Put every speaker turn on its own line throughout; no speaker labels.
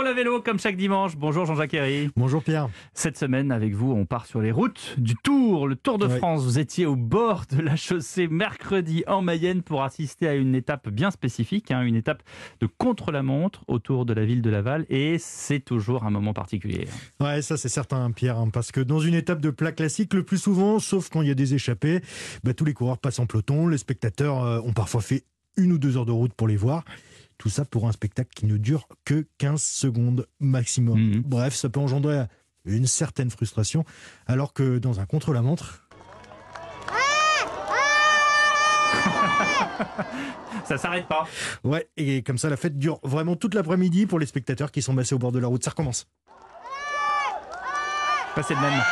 le vélo comme chaque dimanche. Bonjour Jean-Jacques Herry.
Bonjour Pierre.
Cette semaine avec vous, on part sur les routes du Tour, le Tour de. France. Vous étiez au bord de la chaussée mercredi en Mayenne pour assister à une étape bien spécifique, hein, une étape de contre-la-montre autour de la ville de Laval et c'est toujours un moment particulier.
Ouais, ça c'est certain Pierre, hein, parce que dans une étape de plat classique, le plus souvent, sauf quand il y a des échappées, bah, tous les coureurs passent en peloton, les spectateurs euh, ont parfois fait une ou deux heures de route pour les voir. Tout ça pour un spectacle qui ne dure que 15 secondes maximum.
Mhm.
Bref, ça peut engendrer une certaine frustration, alors que dans un contre-la-montre,
Ça s'arrête pas.
ouais, et comme ça la fête dure vraiment toute l'après-midi pour les spectateurs qui sont massés au bord de la route. Ça recommence.
Pas c'est le même.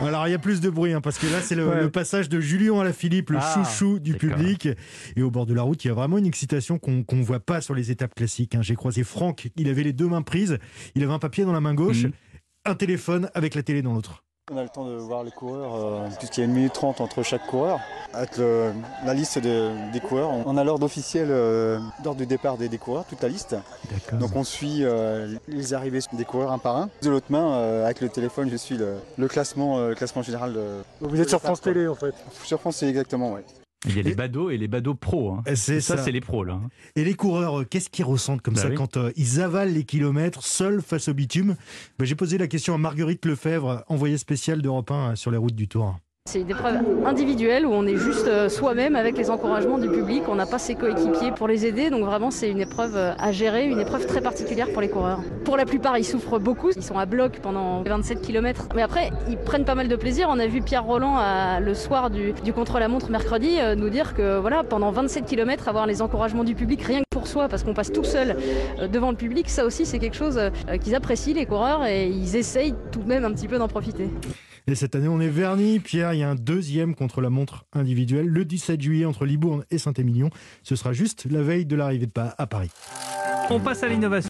Alors il y a plus de bruit hein, parce que là c'est le,
Ouais.
le passage de Julien à la Philippe, le
Ah,
chouchou du public. Et au bord de la route, il y a vraiment une excitation qu'on qu'on voit pas sur les étapes classiques. hein. J'ai croisé Franck, il avait les deux mains prises, il avait un papier dans la main gauche,
Mhm.
un téléphone avec la télé dans l'autre.
On a le temps de voir les coureurs, euh, puisqu'il y a une minute trente entre chaque coureur. Avec le- la liste de- des coureurs, on a l'ordre officiel euh, d'ordre du départ des, des coureurs, toute la liste.
D'accord.
Donc on suit euh, les arrivées des coureurs un par un. De l'autre main, euh, avec le téléphone, je suis le, le classement, euh, le classement général. De,
Vous êtes sur France Télé en fait.
Sur France, c'est exactement, ouais.
Il y a les badauds et les badauds pros. hein.
C'est
Ça,
ça.
c'est les pros là. hein.
Et les coureurs, euh, qu'est-ce qu'ils ressentent comme
Bah
ça
oui.
quand euh, ils avalent les kilomètres seuls face au bitume? Ben, J'ai posé la question à Marguerite Lefebvre, envoyée spéciale d'Europe 1 sur les routes du Tour.
C'est une épreuve individuelle où on est juste euh, soi-même avec les encouragements du public. On n'a pas ses coéquipiers pour les aider. Donc vraiment, c'est une épreuve euh, à gérer, une épreuve très particulière pour les coureurs. Pour la plupart, ils souffrent beaucoup. Ils sont à bloc pendant 27 km. Mais après, ils prennent pas mal de plaisir. On a vu Pierre Roland à- le soir du, du contre-la-montre mercredi euh, nous dire que voilà, pendant 27 km, avoir les encouragements du public rien que pour soi, parce qu'on passe tout seul euh, devant le public, ça aussi, c'est quelque chose euh, qu'ils apprécient, les coureurs, et ils essayent tout de même un petit peu d'en profiter.
Et cette année, on est verni. Pierre, il y a un deuxième contre la montre individuelle le 17 juillet entre Libourne et Saint-Émilion. Ce sera juste la veille de l'arrivée de Pa- à Paris.
On passe à l'innovation.